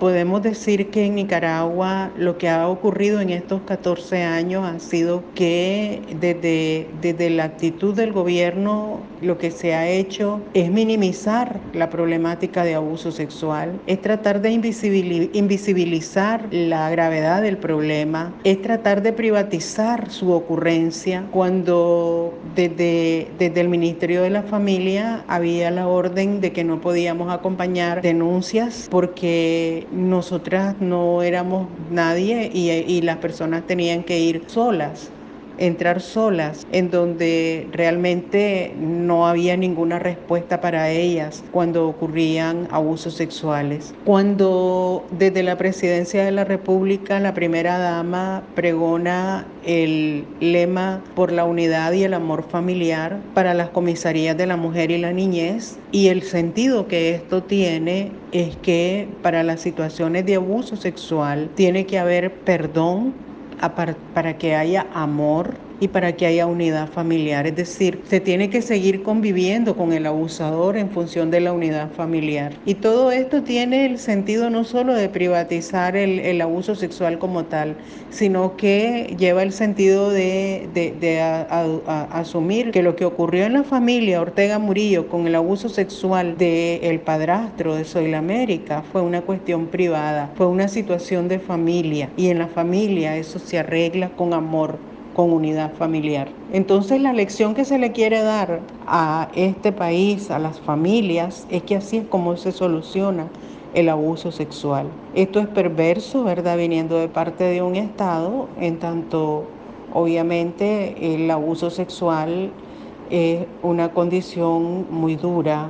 podemos decir que en Nicaragua lo que ha ocurrido en estos 14 años ha sido que desde, desde la actitud del gobierno lo que se ha hecho es minimizar la problemática de abuso sexual, es tratar de invisibilizar la gravedad del problema, es tratar de privatizar su ocurrencia cuando desde, desde el Ministerio de la Familia había la orden de que no podíamos acompañar denuncias porque nosotras no éramos nadie y, las personas tenían que ir solas entrar solas, en donde realmente no había ninguna respuesta para ellas cuando ocurrían abusos sexuales. Cuando desde la presidencia de la República la primera dama pregona el lema por la unidad y el amor familiar para las comisarías de la mujer y la niñez y el sentido que esto tiene es que para las situaciones de abuso sexual tiene que haber perdón para que haya amor y para que haya unidad familiar. Es decir, se tiene que seguir conviviendo con el abusador en función de la unidad familiar. Y todo esto tiene el sentido no solo de privatizar el, abuso sexual como tal, sino que lleva el sentido de, asumir que lo que ocurrió en la familia Ortega Murillo con el abuso sexual del padrastro de Soy la América fue una cuestión privada, fue una situación de familia y en la familia eso se arregla con amor con unidad familiar. Entonces la lección que se le quiere dar a este país, a las familias, es que así es como se soluciona el abuso sexual. Esto es perverso, ¿verdad? Viniendo de parte de un Estado, en tanto obviamente el abuso sexual es una condición muy dura.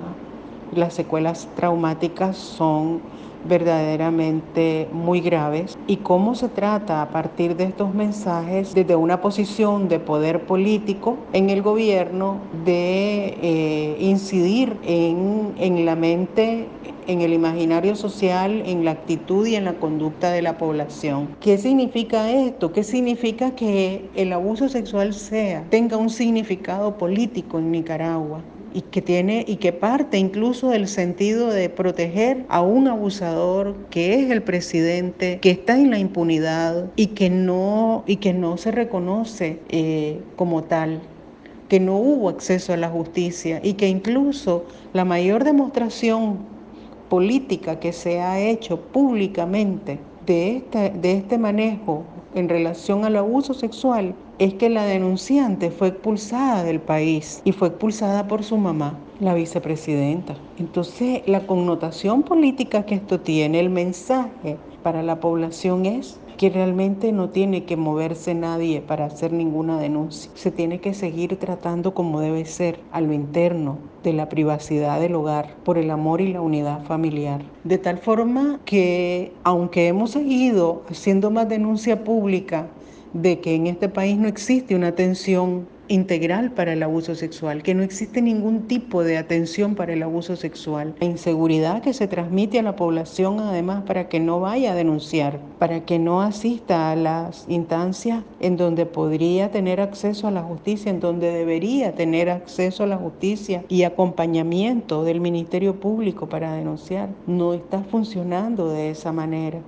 Las secuelas traumáticas son verdaderamente muy graves y cómo se trata a partir de estos mensajes desde una posición de poder político en el gobierno de eh, incidir en, en la mente en el imaginario social, en la actitud y en la conducta de la población. ¿Qué significa esto? ¿Qué significa que el abuso sexual sea, tenga un significado político en Nicaragua? Y que tiene y que parte incluso del sentido de proteger a un abusador que es el presidente, que está en la impunidad y que no y que no se reconoce eh, como tal que no hubo acceso a la justicia y que incluso la mayor demostración política que se ha hecho públicamente de este, de este manejo en relación al abuso sexual es que la denunciante fue expulsada del país y fue expulsada por su mamá, la vicepresidenta. Entonces, la connotación política que esto tiene, el mensaje para la población es que realmente no tiene que moverse nadie para hacer ninguna denuncia. Se tiene que seguir tratando como debe ser, a lo interno de la privacidad del hogar, por el amor y la unidad familiar. De tal forma que, aunque hemos seguido haciendo más denuncia pública de que en este país no existe una atención integral para el abuso sexual, que no existe ningún tipo de atención para el abuso sexual. La inseguridad que se transmite a la población además para que no vaya a denunciar, para que no asista a las instancias en donde podría tener acceso a la justicia, en donde debería tener acceso a la justicia y acompañamiento del Ministerio Público para denunciar. No está funcionando de esa manera.